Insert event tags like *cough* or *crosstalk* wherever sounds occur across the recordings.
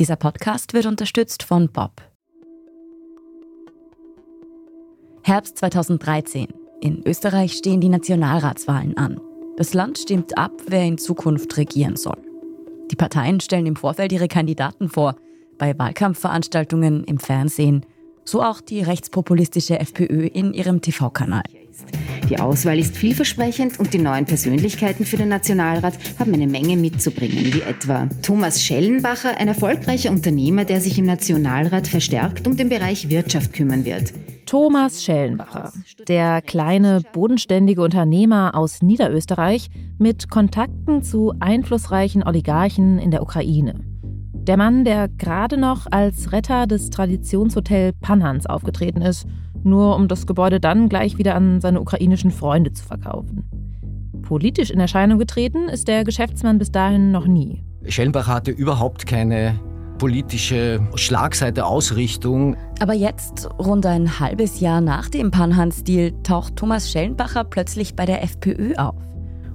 Dieser Podcast wird unterstützt von Bob. Herbst 2013. In Österreich stehen die Nationalratswahlen an. Das Land stimmt ab, wer in Zukunft regieren soll. Die Parteien stellen im Vorfeld ihre Kandidaten vor, bei Wahlkampfveranstaltungen im Fernsehen, so auch die rechtspopulistische FPÖ in ihrem TV-Kanal. Die Auswahl ist vielversprechend und die neuen Persönlichkeiten für den Nationalrat haben eine Menge mitzubringen, wie etwa Thomas Schellenbacher, ein erfolgreicher Unternehmer, der sich im Nationalrat verstärkt um den Bereich Wirtschaft kümmern wird. Thomas Schellenbacher, der kleine, bodenständige Unternehmer aus Niederösterreich mit Kontakten zu einflussreichen Oligarchen in der Ukraine. Der Mann, der gerade noch als Retter des Traditionshotel Panhans aufgetreten ist – nur um das Gebäude dann gleich wieder an seine ukrainischen Freunde zu verkaufen. Politisch in Erscheinung getreten ist der Geschäftsmann bis dahin noch nie. Schellenbach hatte überhaupt keine politische Schlagseite, Ausrichtung. Aber jetzt, rund ein halbes Jahr nach dem Panhan-Stil, taucht Thomas Schellenbacher plötzlich bei der FPÖ auf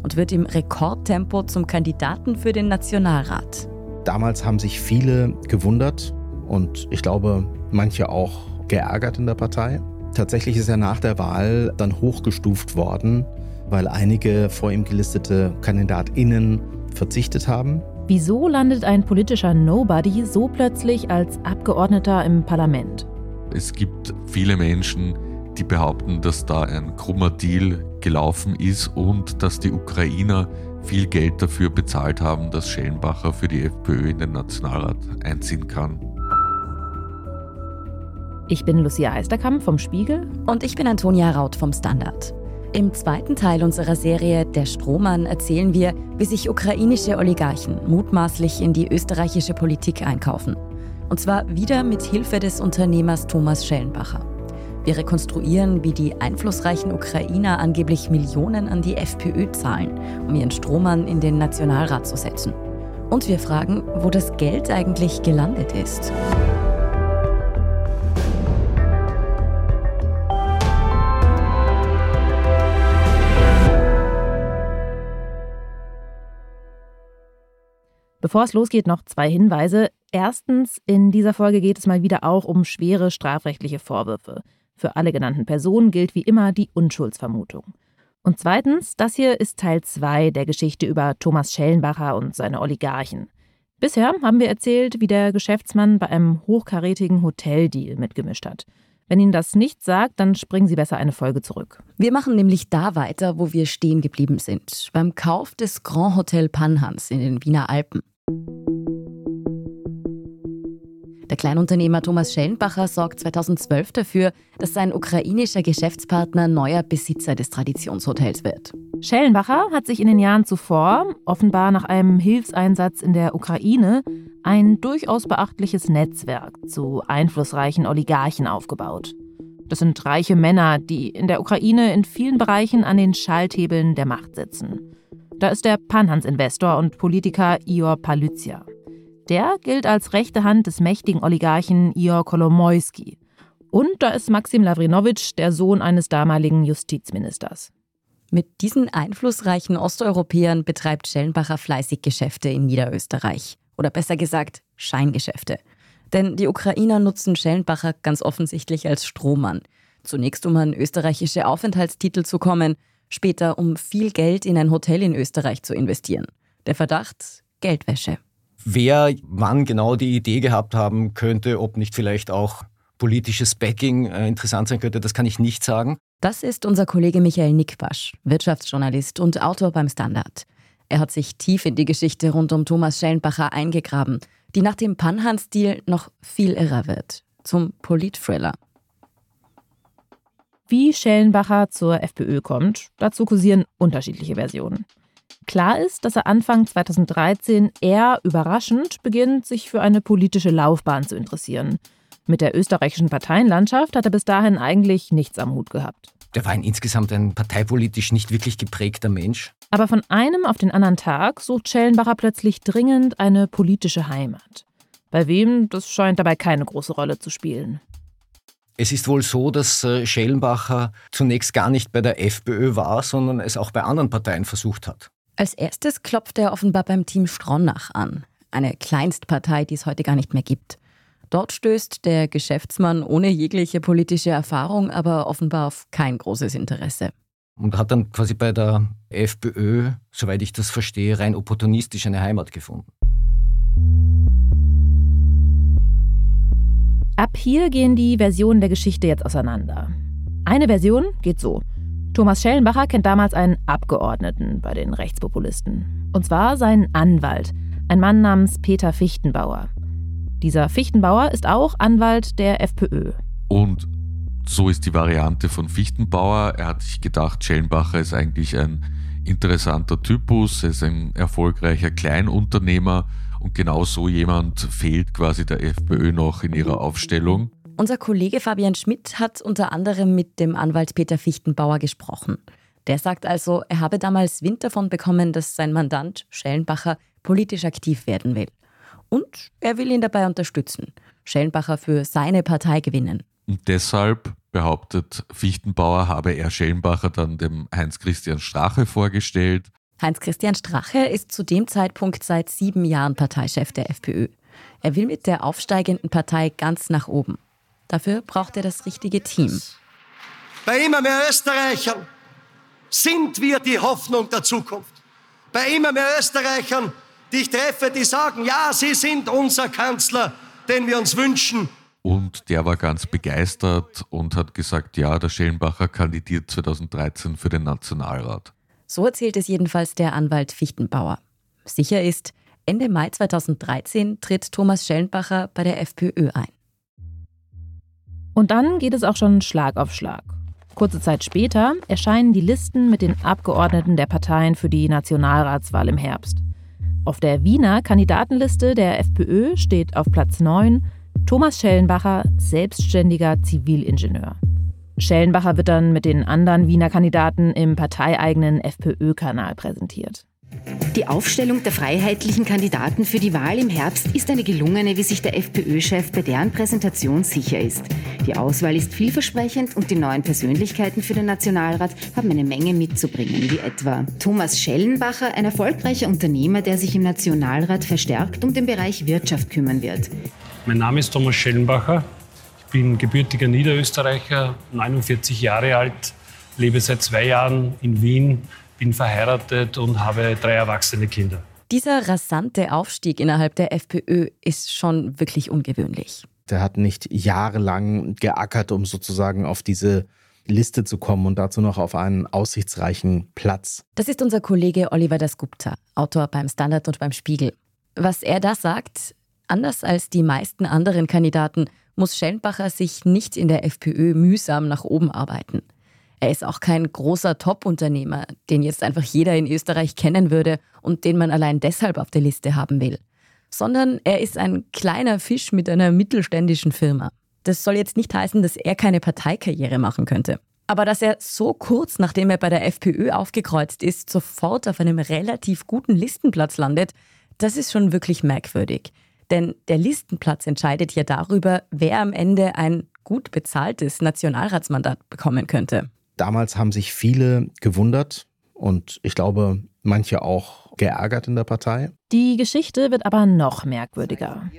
und wird im Rekordtempo zum Kandidaten für den Nationalrat. Damals haben sich viele gewundert und ich glaube, manche auch geärgert in der Partei. Tatsächlich ist er nach der Wahl dann hochgestuft worden, weil einige vor ihm gelistete KandidatInnen verzichtet haben. Wieso landet ein politischer Nobody so plötzlich als Abgeordneter im Parlament? Es gibt viele Menschen, die behaupten, dass da ein krummer Deal gelaufen ist und dass die Ukrainer viel Geld dafür bezahlt haben, dass Schellenbacher für die FPÖ in den Nationalrat einziehen kann. Ich bin Lucia Heisterkamp vom Spiegel. Und ich bin Antonia Raut vom Standard. Im zweiten Teil unserer Serie Der Strohmann erzählen wir, wie sich ukrainische Oligarchen mutmaßlich in die österreichische Politik einkaufen. Und zwar wieder mit Hilfe des Unternehmers Thomas Schellenbacher. Wir rekonstruieren, wie die einflussreichen Ukrainer angeblich Millionen an die FPÖ zahlen, um ihren Strohmann in den Nationalrat zu setzen. Und wir fragen, wo das Geld eigentlich gelandet ist. Bevor es losgeht, noch zwei Hinweise. Erstens, in dieser Folge geht es mal wieder auch um schwere strafrechtliche Vorwürfe. Für alle genannten Personen gilt wie immer die Unschuldsvermutung. Und zweitens, das hier ist Teil 2 der Geschichte über Thomas Schellenbacher und seine Oligarchen. Bisher haben wir erzählt, wie der Geschäftsmann bei einem hochkarätigen Hoteldeal mitgemischt hat. Wenn Ihnen das nicht sagt, dann springen Sie besser eine Folge zurück. Wir machen nämlich da weiter, wo wir stehen geblieben sind. Beim Kauf des Grand Hotel Panhans in den Wiener Alpen. Kleinunternehmer Thomas Schellenbacher sorgt 2012 dafür, dass sein ukrainischer Geschäftspartner neuer Besitzer des Traditionshotels wird. Schellenbacher hat sich in den Jahren zuvor, offenbar nach einem Hilfseinsatz in der Ukraine, ein durchaus beachtliches Netzwerk zu einflussreichen Oligarchen aufgebaut. Das sind reiche Männer, die in der Ukraine in vielen Bereichen an den Schalthebeln der Macht sitzen. Da ist der Panhans-Investor und Politiker Ior Palyzia. Der gilt als rechte Hand des mächtigen Oligarchen Ior Kolomoisky. Und da ist Maxim Lavrinowitsch, der Sohn eines damaligen Justizministers. Mit diesen einflussreichen Osteuropäern betreibt Schellenbacher fleißig Geschäfte in Niederösterreich. Oder besser gesagt, Scheingeschäfte. Denn die Ukrainer nutzen Schellenbacher ganz offensichtlich als Strohmann. Zunächst um an österreichische Aufenthaltstitel zu kommen, später um viel Geld in ein Hotel in Österreich zu investieren. Der Verdacht Geldwäsche. Wer wann genau die Idee gehabt haben könnte, ob nicht vielleicht auch politisches Backing äh, interessant sein könnte, das kann ich nicht sagen. Das ist unser Kollege Michael Nickbasch, Wirtschaftsjournalist und Autor beim Standard. Er hat sich tief in die Geschichte rund um Thomas Schellenbacher eingegraben, die nach dem Panhan-Stil noch viel irrer wird. Zum Politthriller. Wie Schellenbacher zur FPÖ kommt, dazu kursieren unterschiedliche Versionen. Klar ist, dass er Anfang 2013 eher überraschend beginnt, sich für eine politische Laufbahn zu interessieren. Mit der österreichischen Parteienlandschaft hat er bis dahin eigentlich nichts am Hut gehabt. Der war ein insgesamt ein parteipolitisch nicht wirklich geprägter Mensch. Aber von einem auf den anderen Tag sucht Schellenbacher plötzlich dringend eine politische Heimat. Bei wem, das scheint dabei keine große Rolle zu spielen. Es ist wohl so, dass äh, Schellenbacher zunächst gar nicht bei der FPÖ war, sondern es auch bei anderen Parteien versucht hat. Als erstes klopft er offenbar beim Team Stronach an. eine Kleinstpartei, die es heute gar nicht mehr gibt. Dort stößt der Geschäftsmann ohne jegliche politische Erfahrung aber offenbar auf kein großes Interesse. Und hat dann quasi bei der FPÖ, soweit ich das verstehe, rein opportunistisch eine Heimat gefunden. Ab hier gehen die Versionen der Geschichte jetzt auseinander. Eine Version geht so. Thomas Schellenbacher kennt damals einen Abgeordneten bei den Rechtspopulisten. Und zwar seinen Anwalt, ein Mann namens Peter Fichtenbauer. Dieser Fichtenbauer ist auch Anwalt der FPÖ. Und so ist die Variante von Fichtenbauer. Er hat sich gedacht, Schellenbacher ist eigentlich ein interessanter Typus, er ist ein erfolgreicher Kleinunternehmer und genau so jemand fehlt quasi der FPÖ noch in ihrer Aufstellung. Unser Kollege Fabian Schmidt hat unter anderem mit dem Anwalt Peter Fichtenbauer gesprochen. Der sagt also, er habe damals Wind davon bekommen, dass sein Mandant Schellenbacher politisch aktiv werden will. Und er will ihn dabei unterstützen, Schellenbacher für seine Partei gewinnen. Und deshalb behauptet Fichtenbauer, habe er Schellenbacher dann dem Heinz-Christian Strache vorgestellt. Heinz-Christian Strache ist zu dem Zeitpunkt seit sieben Jahren Parteichef der FPÖ. Er will mit der aufsteigenden Partei ganz nach oben. Dafür braucht er das richtige Team. Bei immer mehr Österreichern sind wir die Hoffnung der Zukunft. Bei immer mehr Österreichern, die ich treffe, die sagen, ja, Sie sind unser Kanzler, den wir uns wünschen. Und der war ganz begeistert und hat gesagt, ja, der Schellenbacher kandidiert 2013 für den Nationalrat. So erzählt es jedenfalls der Anwalt Fichtenbauer. Sicher ist, Ende Mai 2013 tritt Thomas Schellenbacher bei der FPÖ ein. Und dann geht es auch schon Schlag auf Schlag. Kurze Zeit später erscheinen die Listen mit den Abgeordneten der Parteien für die Nationalratswahl im Herbst. Auf der Wiener Kandidatenliste der FPÖ steht auf Platz 9 Thomas Schellenbacher, selbstständiger Zivilingenieur. Schellenbacher wird dann mit den anderen Wiener Kandidaten im parteieigenen FPÖ-Kanal präsentiert. Die Aufstellung der freiheitlichen Kandidaten für die Wahl im Herbst ist eine gelungene, wie sich der FPÖ-Chef bei deren Präsentation sicher ist. Die Auswahl ist vielversprechend und die neuen Persönlichkeiten für den Nationalrat haben eine Menge mitzubringen, wie etwa Thomas Schellenbacher, ein erfolgreicher Unternehmer, der sich im Nationalrat verstärkt um den Bereich Wirtschaft kümmern wird. Mein Name ist Thomas Schellenbacher. Ich bin gebürtiger Niederösterreicher, 49 Jahre alt, lebe seit zwei Jahren in Wien bin verheiratet und habe drei erwachsene Kinder. Dieser rasante Aufstieg innerhalb der FPÖ ist schon wirklich ungewöhnlich. Der hat nicht jahrelang geackert, um sozusagen auf diese Liste zu kommen und dazu noch auf einen aussichtsreichen Platz. Das ist unser Kollege Oliver Dasgupta, Autor beim Standard und beim Spiegel. Was er da sagt, anders als die meisten anderen Kandidaten, muss Schellenbacher sich nicht in der FPÖ mühsam nach oben arbeiten. Er ist auch kein großer Top-Unternehmer, den jetzt einfach jeder in Österreich kennen würde und den man allein deshalb auf der Liste haben will. Sondern er ist ein kleiner Fisch mit einer mittelständischen Firma. Das soll jetzt nicht heißen, dass er keine Parteikarriere machen könnte. Aber dass er so kurz nachdem er bei der FPÖ aufgekreuzt ist, sofort auf einem relativ guten Listenplatz landet, das ist schon wirklich merkwürdig. Denn der Listenplatz entscheidet ja darüber, wer am Ende ein gut bezahltes Nationalratsmandat bekommen könnte. Damals haben sich viele gewundert und ich glaube, manche auch geärgert in der Partei. Die Geschichte wird aber noch merkwürdiger.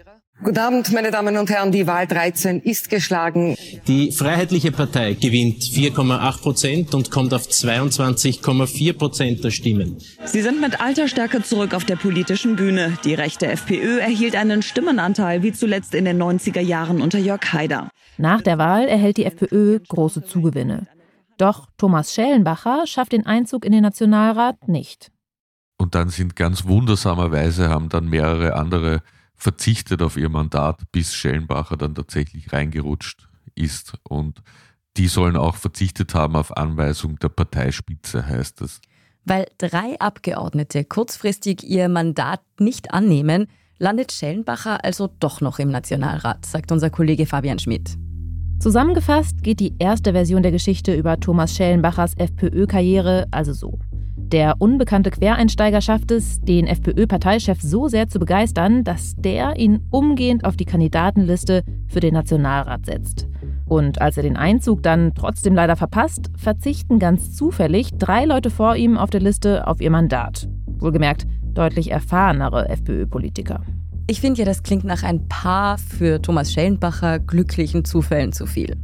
Guten Abend, meine Damen und Herren. Die Wahl 13 ist geschlagen. Die Freiheitliche Partei gewinnt 4,8 Prozent und kommt auf 22,4 Prozent der Stimmen. Sie sind mit alter Stärke zurück auf der politischen Bühne. Die rechte FPÖ erhielt einen Stimmenanteil wie zuletzt in den 90er Jahren unter Jörg Haider. Nach der Wahl erhält die FPÖ große Zugewinne. Doch Thomas Schellenbacher schafft den Einzug in den Nationalrat nicht. Und dann sind ganz wundersamerweise haben dann mehrere andere verzichtet auf ihr Mandat, bis Schellenbacher dann tatsächlich reingerutscht ist. Und die sollen auch verzichtet haben auf Anweisung der Parteispitze, heißt es. Weil drei Abgeordnete kurzfristig ihr Mandat nicht annehmen, landet Schellenbacher also doch noch im Nationalrat, sagt unser Kollege Fabian Schmidt. Zusammengefasst geht die erste Version der Geschichte über Thomas Schellenbachers FPÖ-Karriere also so. Der unbekannte Quereinsteiger schafft es, den FPÖ-Parteichef so sehr zu begeistern, dass der ihn umgehend auf die Kandidatenliste für den Nationalrat setzt. Und als er den Einzug dann trotzdem leider verpasst, verzichten ganz zufällig drei Leute vor ihm auf der Liste auf ihr Mandat. Wohlgemerkt deutlich erfahrenere FPÖ-Politiker. Ich finde ja, das klingt nach ein paar für Thomas Schellenbacher glücklichen Zufällen zu viel.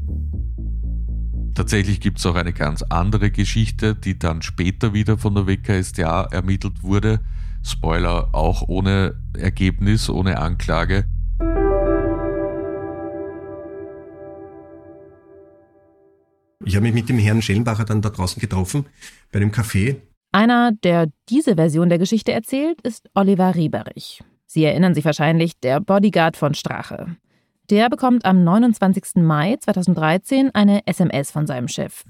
Tatsächlich gibt es auch eine ganz andere Geschichte, die dann später wieder von der WKStA ermittelt wurde. Spoiler, auch ohne Ergebnis, ohne Anklage. Ich habe mich mit dem Herrn Schellenbacher dann da draußen getroffen, bei dem Café. Einer, der diese Version der Geschichte erzählt, ist Oliver Rieberich. Sie erinnern sich wahrscheinlich, der Bodyguard von Strache. Der bekommt am 29. Mai 2013 eine SMS von seinem Chef.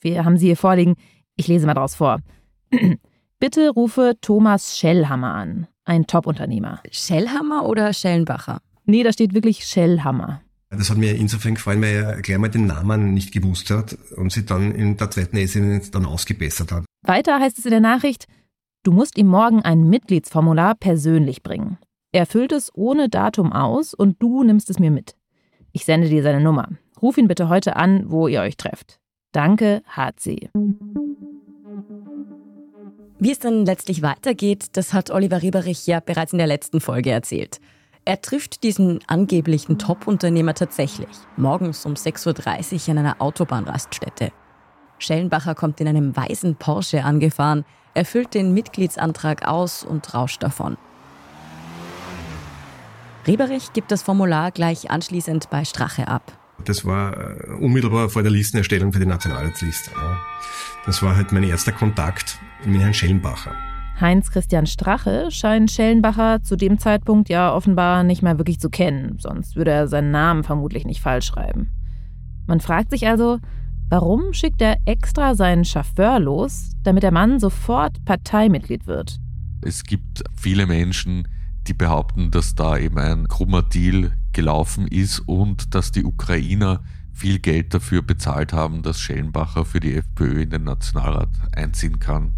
Wir haben sie hier vorliegen. Ich lese mal draus vor. *clears throat* Bitte rufe Thomas Schellhammer an, ein Top-Unternehmer. Schellhammer oder Schellenbacher? Nee, da steht wirklich Schellhammer. Das hat mir insofern gefallen, weil er gleich mal den Namen nicht gewusst hat und sie dann in der zweiten SMS dann ausgebessert hat. Weiter heißt es in der Nachricht, du musst ihm morgen ein Mitgliedsformular persönlich bringen. Er füllt es ohne Datum aus und du nimmst es mir mit. Ich sende dir seine Nummer. Ruf ihn bitte heute an, wo ihr euch trefft. Danke, HC. Wie es dann letztlich weitergeht, das hat Oliver Rieberich ja bereits in der letzten Folge erzählt. Er trifft diesen angeblichen Top-Unternehmer tatsächlich, morgens um 6.30 Uhr an einer Autobahnraststätte. Schellenbacher kommt in einem weißen Porsche angefahren, erfüllt den Mitgliedsantrag aus und rauscht davon. Rieberich gibt das Formular gleich anschließend bei Strache ab. Das war äh, unmittelbar vor der Listenerstellung für die Nationalratsliste. Das war halt mein erster Kontakt mit Herrn Schellenbacher. Heinz Christian Strache scheint Schellenbacher zu dem Zeitpunkt ja offenbar nicht mehr wirklich zu kennen, sonst würde er seinen Namen vermutlich nicht falsch schreiben. Man fragt sich also, warum schickt er extra seinen Chauffeur los, damit der Mann sofort Parteimitglied wird? Es gibt viele Menschen, die behaupten, dass da eben ein krummer Deal gelaufen ist und dass die Ukrainer viel Geld dafür bezahlt haben, dass Schellenbacher für die FPÖ in den Nationalrat einziehen kann.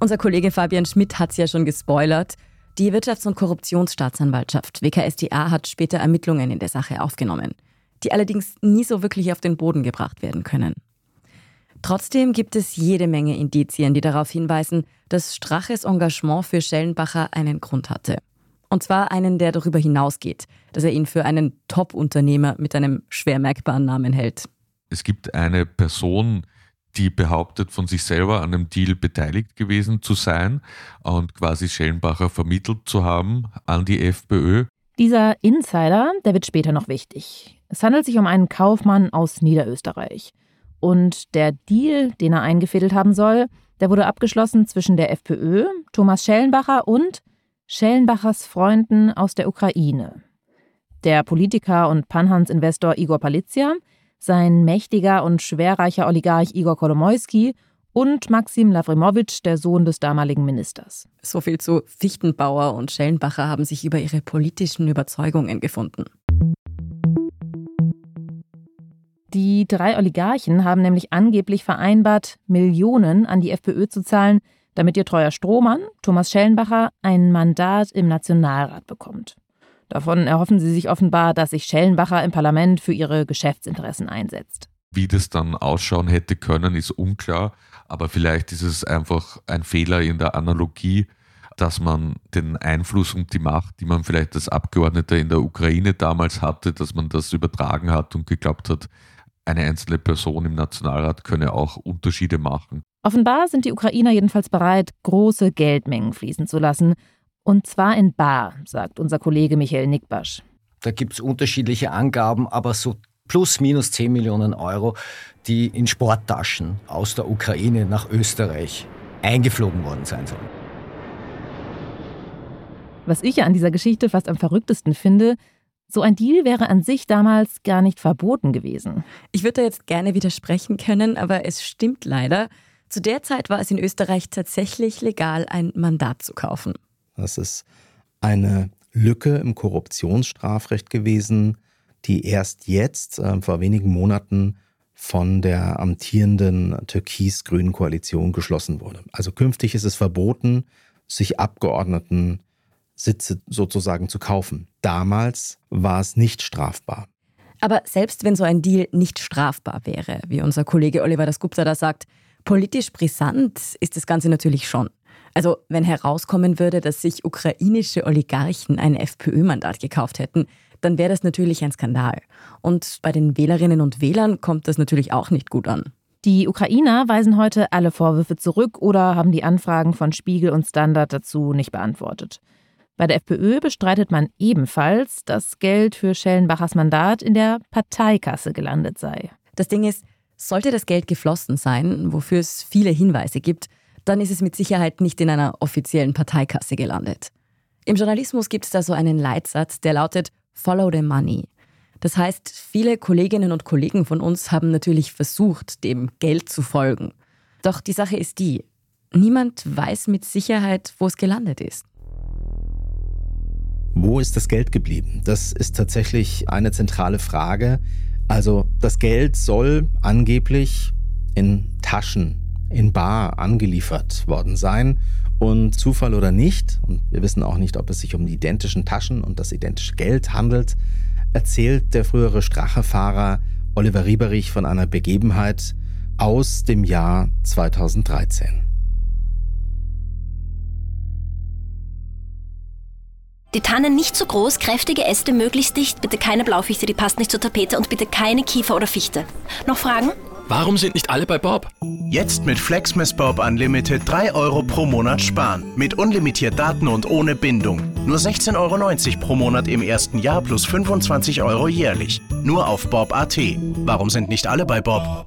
Unser Kollege Fabian Schmidt hat es ja schon gespoilert. Die Wirtschafts- und Korruptionsstaatsanwaltschaft WKSDA hat später Ermittlungen in der Sache aufgenommen, die allerdings nie so wirklich auf den Boden gebracht werden können. Trotzdem gibt es jede Menge Indizien, die darauf hinweisen, dass Straches Engagement für Schellenbacher einen Grund hatte. Und zwar einen, der darüber hinausgeht, dass er ihn für einen Top-Unternehmer mit einem schwer merkbaren Namen hält. Es gibt eine Person, die behauptet, von sich selber an dem Deal beteiligt gewesen zu sein und quasi Schellenbacher vermittelt zu haben an die FPÖ. Dieser Insider, der wird später noch wichtig. Es handelt sich um einen Kaufmann aus Niederösterreich. Und der Deal, den er eingefädelt haben soll, der wurde abgeschlossen zwischen der FPÖ, Thomas Schellenbacher und Schellenbachers Freunden aus der Ukraine. Der Politiker und Panhans-Investor Igor Palizia, sein mächtiger und schwerreicher Oligarch Igor Kolomoisky und Maxim Lavrimowitsch, der Sohn des damaligen Ministers. So viel zu Fichtenbauer und Schellenbacher haben sich über ihre politischen Überzeugungen gefunden. Die drei Oligarchen haben nämlich angeblich vereinbart, Millionen an die FPÖ zu zahlen, damit ihr treuer Strohmann, Thomas Schellenbacher, ein Mandat im Nationalrat bekommt. Davon erhoffen sie sich offenbar, dass sich Schellenbacher im Parlament für ihre Geschäftsinteressen einsetzt. Wie das dann ausschauen hätte können, ist unklar, aber vielleicht ist es einfach ein Fehler in der Analogie, dass man den Einfluss und die Macht, die man vielleicht als Abgeordneter in der Ukraine damals hatte, dass man das übertragen hat und geglaubt hat, eine einzelne Person im Nationalrat könne auch Unterschiede machen. Offenbar sind die Ukrainer jedenfalls bereit, große Geldmengen fließen zu lassen. Und zwar in Bar, sagt unser Kollege Michael Nickbasch. Da gibt es unterschiedliche Angaben, aber so plus minus 10 Millionen Euro, die in Sporttaschen aus der Ukraine nach Österreich eingeflogen worden sein sollen. Was ich ja an dieser Geschichte fast am verrücktesten finde, so ein Deal wäre an sich damals gar nicht verboten gewesen. Ich würde da jetzt gerne widersprechen können, aber es stimmt leider. Zu der Zeit war es in Österreich tatsächlich legal, ein Mandat zu kaufen. Das ist eine Lücke im Korruptionsstrafrecht gewesen, die erst jetzt, äh, vor wenigen Monaten, von der amtierenden türkis-grünen Koalition geschlossen wurde. Also künftig ist es verboten, sich Abgeordneten Sitze sozusagen zu kaufen. Damals war es nicht strafbar. Aber selbst wenn so ein Deal nicht strafbar wäre, wie unser Kollege Oliver Dasgupta da sagt, politisch brisant ist das Ganze natürlich schon. Also wenn herauskommen würde, dass sich ukrainische Oligarchen ein FPÖ-Mandat gekauft hätten, dann wäre das natürlich ein Skandal. Und bei den Wählerinnen und Wählern kommt das natürlich auch nicht gut an. Die Ukrainer weisen heute alle Vorwürfe zurück oder haben die Anfragen von Spiegel und Standard dazu nicht beantwortet. Bei der FPÖ bestreitet man ebenfalls, dass Geld für Schellenbachers Mandat in der Parteikasse gelandet sei. Das Ding ist, sollte das Geld geflossen sein, wofür es viele Hinweise gibt, dann ist es mit Sicherheit nicht in einer offiziellen Parteikasse gelandet. Im Journalismus gibt es da so einen Leitsatz, der lautet Follow the Money. Das heißt, viele Kolleginnen und Kollegen von uns haben natürlich versucht, dem Geld zu folgen. Doch die Sache ist die, niemand weiß mit Sicherheit, wo es gelandet ist. Wo ist das Geld geblieben? Das ist tatsächlich eine zentrale Frage. Also das Geld soll angeblich in Taschen, in Bar angeliefert worden sein. Und Zufall oder nicht, und wir wissen auch nicht, ob es sich um die identischen Taschen und das identische Geld handelt, erzählt der frühere Strachefahrer Oliver Rieberich von einer Begebenheit aus dem Jahr 2013. Die Tannen nicht zu groß, kräftige Äste möglichst dicht, bitte keine Blaufichte, die passt nicht zur Tapete und bitte keine Kiefer oder Fichte. Noch Fragen? Warum sind nicht alle bei Bob? Jetzt mit Flexmas Bob Unlimited 3 Euro pro Monat sparen. Mit unlimitiert Daten und ohne Bindung. Nur 16,90 Euro pro Monat im ersten Jahr plus 25 Euro jährlich. Nur auf Bob.at. Warum sind nicht alle bei Bob?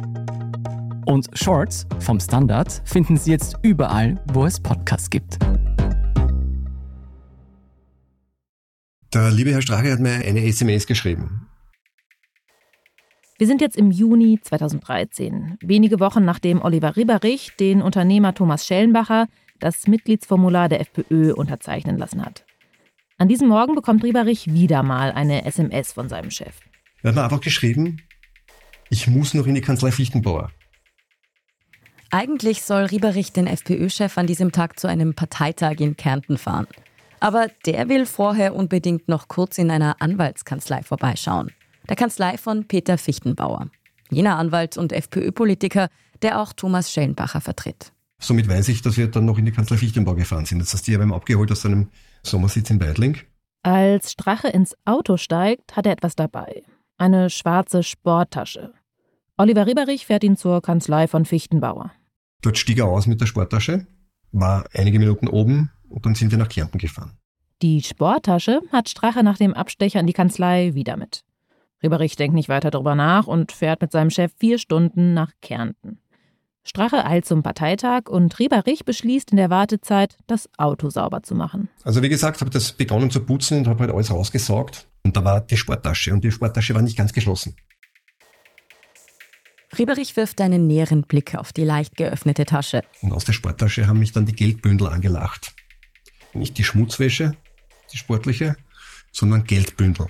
Und Shorts vom Standard finden Sie jetzt überall, wo es Podcasts gibt. Der liebe Herr Strache hat mir eine SMS geschrieben. Wir sind jetzt im Juni 2013, wenige Wochen nachdem Oliver Rieberich den Unternehmer Thomas Schellenbacher das Mitgliedsformular der FPÖ unterzeichnen lassen hat. An diesem Morgen bekommt Rieberich wieder mal eine SMS von seinem Chef. Er hat mir einfach geschrieben, ich muss noch in die Kanzlei Fichtenbauer. Eigentlich soll Rieberich den FPÖ-Chef an diesem Tag zu einem Parteitag in Kärnten fahren. Aber der will vorher unbedingt noch kurz in einer Anwaltskanzlei vorbeischauen. Der Kanzlei von Peter Fichtenbauer. Jener Anwalt und FPÖ-Politiker, der auch Thomas Schellenbacher vertritt. Somit weiß ich, dass wir dann noch in die Kanzlei Fichtenbauer gefahren sind. Das heißt, die haben ihn abgeholt aus seinem Sommersitz in Weidling. Als Strache ins Auto steigt, hat er etwas dabei. Eine schwarze Sporttasche. Oliver Rieberich fährt ihn zur Kanzlei von Fichtenbauer. Dort stieg er aus mit der Sporttasche, war einige Minuten oben und dann sind wir nach Kärnten gefahren. Die Sporttasche hat Strache nach dem Abstecher in die Kanzlei wieder mit. Rieberich denkt nicht weiter darüber nach und fährt mit seinem Chef vier Stunden nach Kärnten. Strache eilt zum Parteitag und Rieberich beschließt in der Wartezeit, das Auto sauber zu machen. Also wie gesagt, habe das begonnen zu putzen und habe halt alles rausgesaugt. Und da war die Sporttasche und die Sporttasche war nicht ganz geschlossen. Rieberich wirft einen näheren Blick auf die leicht geöffnete Tasche. Und aus der Sporttasche haben mich dann die Geldbündel angelacht. Nicht die Schmutzwäsche, die sportliche, sondern Geldbündel.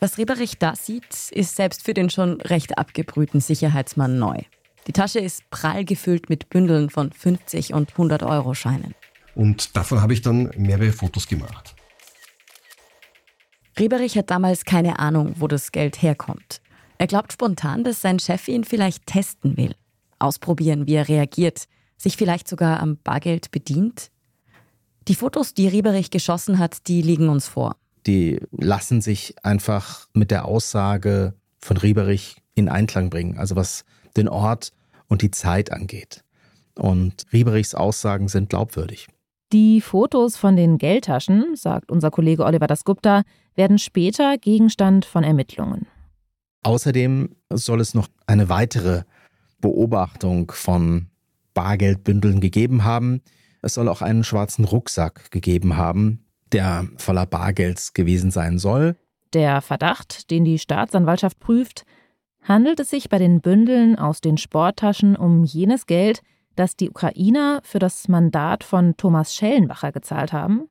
Was Rieberich da sieht, ist selbst für den schon recht abgebrühten Sicherheitsmann neu. Die Tasche ist prall gefüllt mit Bündeln von 50 und 100 Euro Scheinen. Und davon habe ich dann mehrere Fotos gemacht. Rieberich hat damals keine Ahnung, wo das Geld herkommt. Er glaubt spontan, dass sein Chef ihn vielleicht testen will. Ausprobieren, wie er reagiert, sich vielleicht sogar am Bargeld bedient. Die Fotos, die Rieberich geschossen hat, die liegen uns vor. Die lassen sich einfach mit der Aussage von Rieberich in Einklang bringen, also was den Ort und die Zeit angeht. Und Rieberichs Aussagen sind glaubwürdig. Die Fotos von den Geldtaschen, sagt unser Kollege Oliver Dasgupta, werden später Gegenstand von Ermittlungen. Außerdem soll es noch eine weitere Beobachtung von Bargeldbündeln gegeben haben. Es soll auch einen schwarzen Rucksack gegeben haben, der voller Bargelds gewesen sein soll. Der Verdacht, den die Staatsanwaltschaft prüft, handelt es sich bei den Bündeln aus den Sporttaschen um jenes Geld, das die Ukrainer für das Mandat von Thomas Schellenbacher gezahlt haben?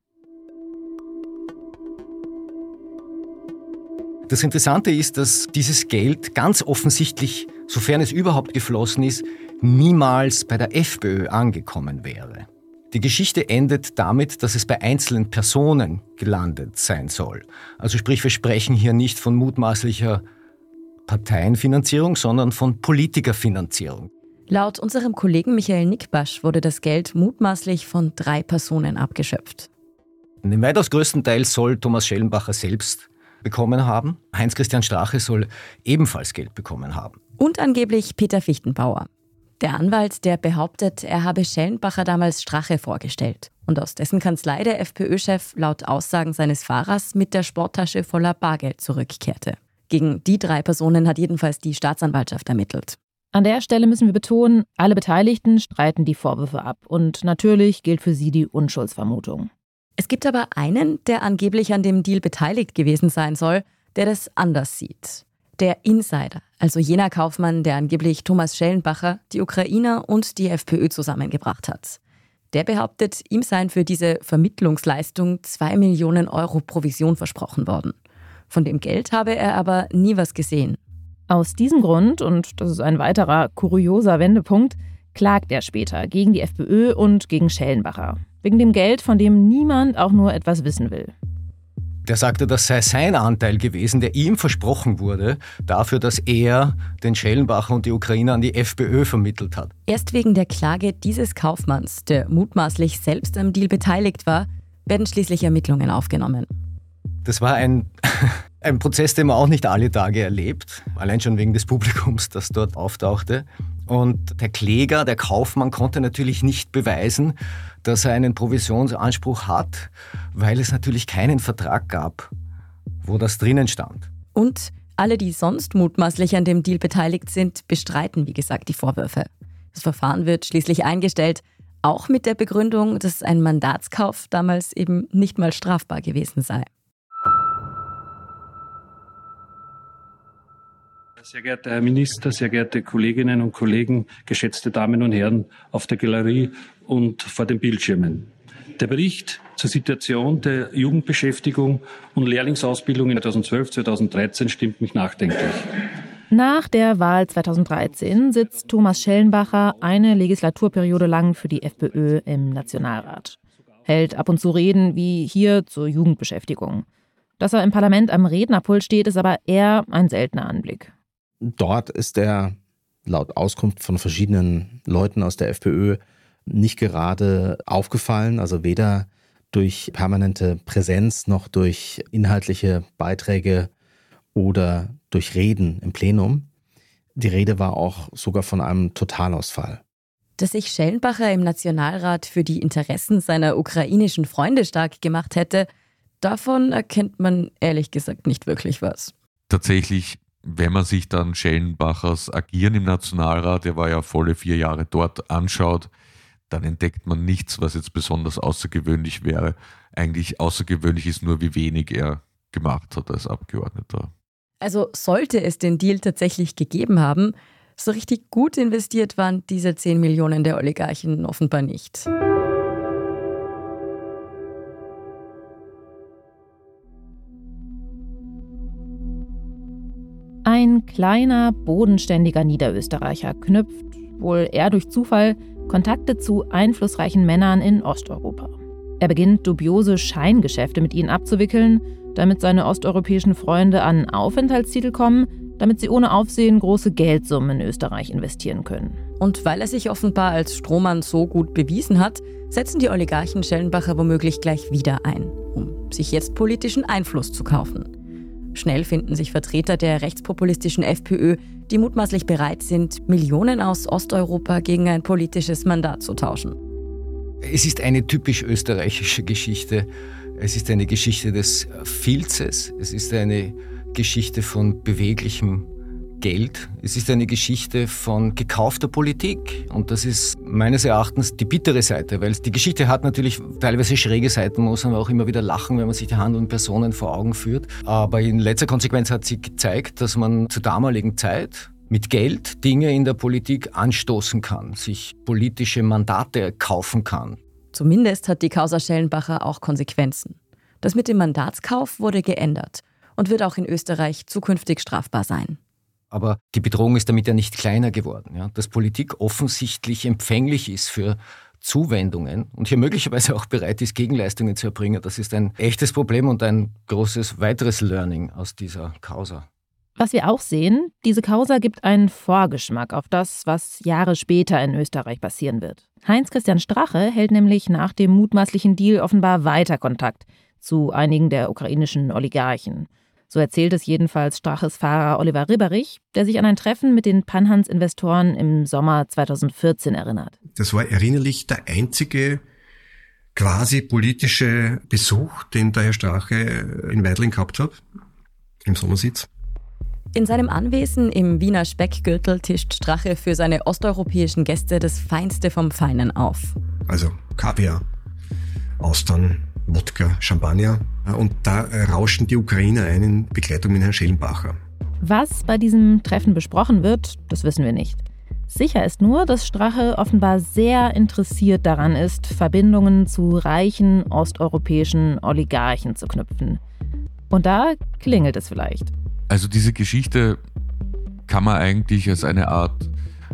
Das Interessante ist, dass dieses Geld ganz offensichtlich, sofern es überhaupt geflossen ist, niemals bei der FPÖ angekommen wäre. Die Geschichte endet damit, dass es bei einzelnen Personen gelandet sein soll. Also sprich, wir sprechen hier nicht von mutmaßlicher Parteienfinanzierung, sondern von Politikerfinanzierung. Laut unserem Kollegen Michael Nickbasch wurde das Geld mutmaßlich von drei Personen abgeschöpft. Den weitaus größten Teil soll Thomas Schellenbacher selbst bekommen haben. Heinz-Christian Strache soll ebenfalls Geld bekommen haben. Und angeblich Peter Fichtenbauer. Der Anwalt, der behauptet, er habe Schellenbacher damals Strache vorgestellt und aus dessen Kanzlei der FPÖ-Chef laut Aussagen seines Fahrers mit der Sporttasche voller Bargeld zurückkehrte. Gegen die drei Personen hat jedenfalls die Staatsanwaltschaft ermittelt. An der Stelle müssen wir betonen, alle Beteiligten streiten die Vorwürfe ab und natürlich gilt für sie die Unschuldsvermutung. Es gibt aber einen, der angeblich an dem Deal beteiligt gewesen sein soll, der das anders sieht. Der Insider, also jener Kaufmann, der angeblich Thomas Schellenbacher, die Ukrainer und die FPÖ zusammengebracht hat. Der behauptet, ihm seien für diese Vermittlungsleistung zwei Millionen Euro Provision versprochen worden. Von dem Geld habe er aber nie was gesehen. Aus diesem Grund, und das ist ein weiterer kurioser Wendepunkt, klagt er später gegen die FPÖ und gegen Schellenbacher. Wegen dem Geld, von dem niemand auch nur etwas wissen will. Der sagte, das sei sein Anteil gewesen, der ihm versprochen wurde, dafür, dass er den Schellenbacher und die Ukrainer an die FPÖ vermittelt hat. Erst wegen der Klage dieses Kaufmanns, der mutmaßlich selbst am Deal beteiligt war, werden schließlich Ermittlungen aufgenommen. Das war ein, *laughs* ein Prozess, den man auch nicht alle Tage erlebt, allein schon wegen des Publikums, das dort auftauchte. Und der Kläger, der Kaufmann, konnte natürlich nicht beweisen, dass er einen Provisionsanspruch hat, weil es natürlich keinen Vertrag gab, wo das drinnen stand. Und alle, die sonst mutmaßlich an dem Deal beteiligt sind, bestreiten, wie gesagt, die Vorwürfe. Das Verfahren wird schließlich eingestellt, auch mit der Begründung, dass ein Mandatskauf damals eben nicht mal strafbar gewesen sei. Sehr geehrter Herr Minister, sehr geehrte Kolleginnen und Kollegen, geschätzte Damen und Herren auf der Galerie und vor den Bildschirmen. Der Bericht zur Situation der Jugendbeschäftigung und Lehrlingsausbildung in 2012-2013 stimmt mich nachdenklich. Nach der Wahl 2013 sitzt Thomas Schellenbacher eine Legislaturperiode lang für die FPÖ im Nationalrat. Hält ab und zu Reden wie hier zur Jugendbeschäftigung. Dass er im Parlament am Rednerpult steht, ist aber eher ein seltener Anblick. Dort ist er laut Auskunft von verschiedenen Leuten aus der FPÖ nicht gerade aufgefallen, also weder durch permanente Präsenz noch durch inhaltliche Beiträge oder durch Reden im Plenum. Die Rede war auch sogar von einem Totalausfall. Dass sich Schellenbacher im Nationalrat für die Interessen seiner ukrainischen Freunde stark gemacht hätte, davon erkennt man ehrlich gesagt nicht wirklich was. Tatsächlich wenn man sich dann Schellenbachers Agieren im Nationalrat, er war ja volle vier Jahre dort, anschaut, dann entdeckt man nichts, was jetzt besonders außergewöhnlich wäre. Eigentlich außergewöhnlich ist nur, wie wenig er gemacht hat als Abgeordneter. Also sollte es den Deal tatsächlich gegeben haben, so richtig gut investiert waren diese 10 Millionen der Oligarchen offenbar nicht. Kleiner, bodenständiger Niederösterreicher knüpft, wohl eher durch Zufall, Kontakte zu einflussreichen Männern in Osteuropa. Er beginnt dubiose Scheingeschäfte mit ihnen abzuwickeln, damit seine osteuropäischen Freunde an Aufenthaltstitel kommen, damit sie ohne Aufsehen große Geldsummen in Österreich investieren können. Und weil er sich offenbar als Strohmann so gut bewiesen hat, setzen die Oligarchen Schellenbacher womöglich gleich wieder ein, um sich jetzt politischen Einfluss zu kaufen. Schnell finden sich Vertreter der rechtspopulistischen FPÖ, die mutmaßlich bereit sind, Millionen aus Osteuropa gegen ein politisches Mandat zu tauschen. Es ist eine typisch österreichische Geschichte. Es ist eine Geschichte des Filzes. Es ist eine Geschichte von beweglichem Geld. Es ist eine Geschichte von gekaufter Politik. Und das ist meines Erachtens die bittere Seite, weil die Geschichte hat natürlich teilweise schräge Seiten, muss man auch immer wieder lachen, wenn man sich die handelnden Personen vor Augen führt. Aber in letzter Konsequenz hat sie gezeigt, dass man zur damaligen Zeit mit Geld Dinge in der Politik anstoßen kann, sich politische Mandate kaufen kann. Zumindest hat die Causa Schellenbacher auch Konsequenzen. Das mit dem Mandatskauf wurde geändert und wird auch in Österreich zukünftig strafbar sein. Aber die Bedrohung ist damit ja nicht kleiner geworden. Ja? Dass Politik offensichtlich empfänglich ist für Zuwendungen und hier möglicherweise auch bereit ist, Gegenleistungen zu erbringen, das ist ein echtes Problem und ein großes weiteres Learning aus dieser Causa. Was wir auch sehen, diese Causa gibt einen Vorgeschmack auf das, was Jahre später in Österreich passieren wird. Heinz-Christian Strache hält nämlich nach dem mutmaßlichen Deal offenbar weiter Kontakt zu einigen der ukrainischen Oligarchen. So erzählt es jedenfalls Straches Fahrer Oliver Ribberich, der sich an ein Treffen mit den Panhans-Investoren im Sommer 2014 erinnert. Das war erinnerlich der einzige quasi politische Besuch, den der Herr Strache in Weidling gehabt hat, im Sommersitz. In seinem Anwesen im Wiener Speckgürtel tischt Strache für seine osteuropäischen Gäste das Feinste vom Feinen auf. Also Kaviar, Austern, Wodka, Champagner. Und da rauschen die Ukrainer ein in Begleitung mit Herrn Schellenbacher. Was bei diesem Treffen besprochen wird, das wissen wir nicht. Sicher ist nur, dass Strache offenbar sehr interessiert daran ist, Verbindungen zu reichen osteuropäischen Oligarchen zu knüpfen. Und da klingelt es vielleicht. Also diese Geschichte kann man eigentlich als eine Art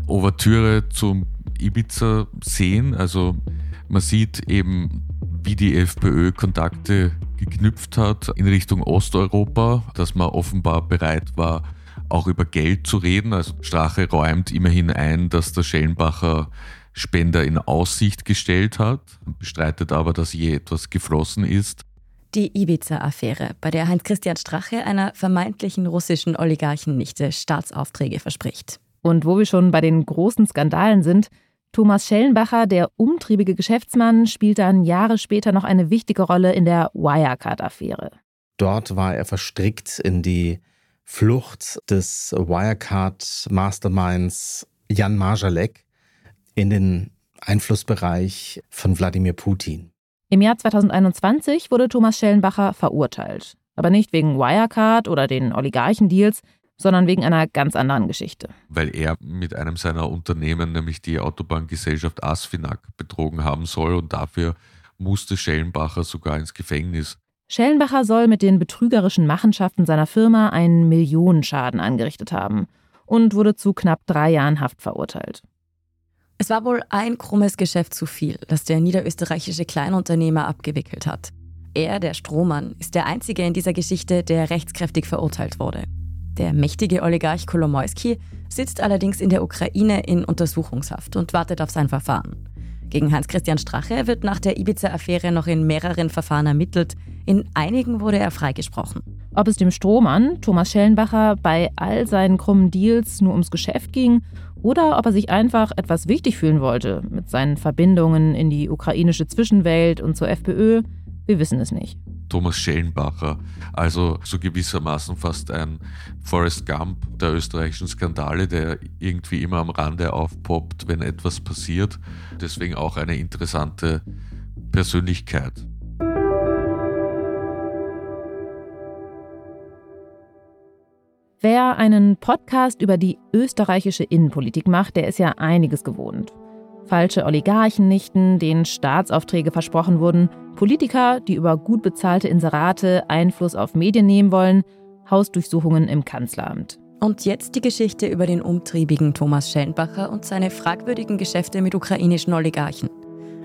Ouvertüre zum Ibiza sehen. Also man sieht eben wie die FPÖ Kontakte geknüpft hat in Richtung Osteuropa, dass man offenbar bereit war, auch über Geld zu reden. Also Strache räumt immerhin ein, dass der Schellenbacher Spender in Aussicht gestellt hat, bestreitet aber, dass je etwas geflossen ist. Die Ibiza-Affäre, bei der Heinz-Christian Strache einer vermeintlichen russischen Oligarchennichte Staatsaufträge verspricht. Und wo wir schon bei den großen Skandalen sind, Thomas Schellenbacher, der umtriebige Geschäftsmann, spielt dann Jahre später noch eine wichtige Rolle in der Wirecard-Affäre. Dort war er verstrickt in die Flucht des Wirecard-Masterminds Jan Marjalek in den Einflussbereich von Wladimir Putin. Im Jahr 2021 wurde Thomas Schellenbacher verurteilt. Aber nicht wegen Wirecard oder den Oligarchendeals, sondern wegen einer ganz anderen Geschichte. Weil er mit einem seiner Unternehmen, nämlich die Autobahngesellschaft Asfinag, betrogen haben soll und dafür musste Schellenbacher sogar ins Gefängnis. Schellenbacher soll mit den betrügerischen Machenschaften seiner Firma einen Millionenschaden angerichtet haben und wurde zu knapp drei Jahren Haft verurteilt. Es war wohl ein krummes Geschäft zu viel, das der niederösterreichische Kleinunternehmer abgewickelt hat. Er, der Strohmann, ist der einzige in dieser Geschichte, der rechtskräftig verurteilt wurde. Der mächtige Oligarch Kolomoisky sitzt allerdings in der Ukraine in Untersuchungshaft und wartet auf sein Verfahren. Gegen Hans-Christian Strache wird nach der Ibiza-Affäre noch in mehreren Verfahren ermittelt. In einigen wurde er freigesprochen. Ob es dem Strohmann, Thomas Schellenbacher, bei all seinen krummen Deals nur ums Geschäft ging oder ob er sich einfach etwas wichtig fühlen wollte mit seinen Verbindungen in die ukrainische Zwischenwelt und zur FPÖ, wir wissen es nicht. Thomas Schellenbacher, also so gewissermaßen fast ein Forrest Gump der österreichischen Skandale, der irgendwie immer am Rande aufpoppt, wenn etwas passiert. Deswegen auch eine interessante Persönlichkeit. Wer einen Podcast über die österreichische Innenpolitik macht, der ist ja einiges gewohnt falsche Oligarchennichten, denen Staatsaufträge versprochen wurden, Politiker, die über gut bezahlte Inserate Einfluss auf Medien nehmen wollen, Hausdurchsuchungen im Kanzleramt. Und jetzt die Geschichte über den umtriebigen Thomas Schellenbacher und seine fragwürdigen Geschäfte mit ukrainischen Oligarchen.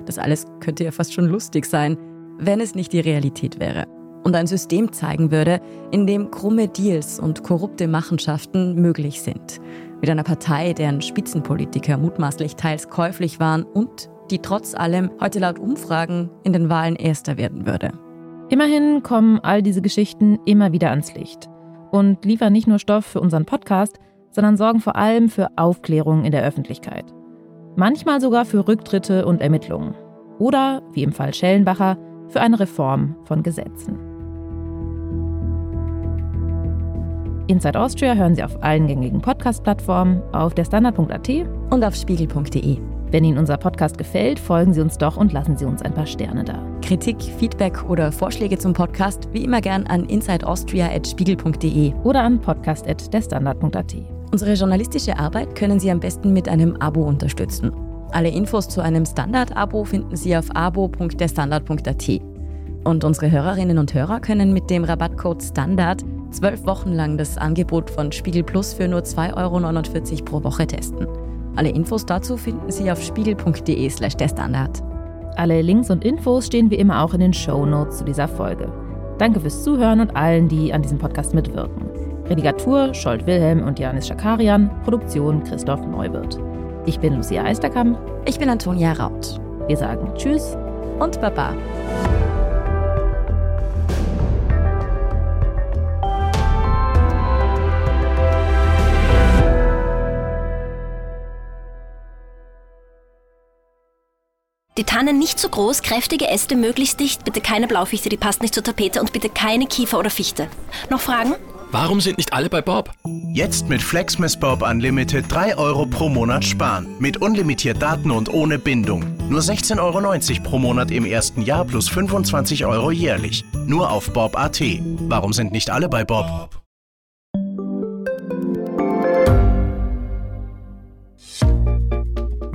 Das alles könnte ja fast schon lustig sein, wenn es nicht die Realität wäre. Und ein System zeigen würde, in dem krumme Deals und korrupte Machenschaften möglich sind mit einer Partei, deren Spitzenpolitiker mutmaßlich teils käuflich waren und die trotz allem heute laut Umfragen in den Wahlen erster werden würde. Immerhin kommen all diese Geschichten immer wieder ans Licht und liefern nicht nur Stoff für unseren Podcast, sondern sorgen vor allem für Aufklärung in der Öffentlichkeit. Manchmal sogar für Rücktritte und Ermittlungen. Oder, wie im Fall Schellenbacher, für eine Reform von Gesetzen. Inside Austria hören Sie auf allen gängigen Podcast-Plattformen, auf der Standard.at und auf spiegel.de. Wenn Ihnen unser Podcast gefällt, folgen Sie uns doch und lassen Sie uns ein paar Sterne da. Kritik, Feedback oder Vorschläge zum Podcast wie immer gern an insideaustria.spiegel.de oder an podcast.derstandard.at. Unsere journalistische Arbeit können Sie am besten mit einem Abo unterstützen. Alle Infos zu einem Standard-Abo finden Sie auf abo.derstandard.at. Und unsere Hörerinnen und Hörer können mit dem Rabattcode STANDARD zwölf Wochen lang das Angebot von Spiegel Plus für nur 2,49 Euro pro Woche testen. Alle Infos dazu finden Sie auf spiegel.de/slash der Standard. Alle Links und Infos stehen wie immer auch in den Show Notes zu dieser Folge. Danke fürs Zuhören und allen, die an diesem Podcast mitwirken. Redigatur Scholt Wilhelm und Janis Schakarian, Produktion Christoph Neuwirth. Ich bin Lucia Eisterkamp. Ich bin Antonia Raut. Wir sagen Tschüss und Baba. Die Tannen nicht zu groß, kräftige Äste möglichst dicht, bitte keine Blaufichte, die passt nicht zur Tapete und bitte keine Kiefer oder Fichte. Noch Fragen? Warum sind nicht alle bei Bob? Jetzt mit Flexmas Bob Unlimited 3 Euro pro Monat sparen. Mit unlimitiert Daten und ohne Bindung. Nur 16,90 Euro pro Monat im ersten Jahr plus 25 Euro jährlich. Nur auf Bob.at. Warum sind nicht alle bei Bob?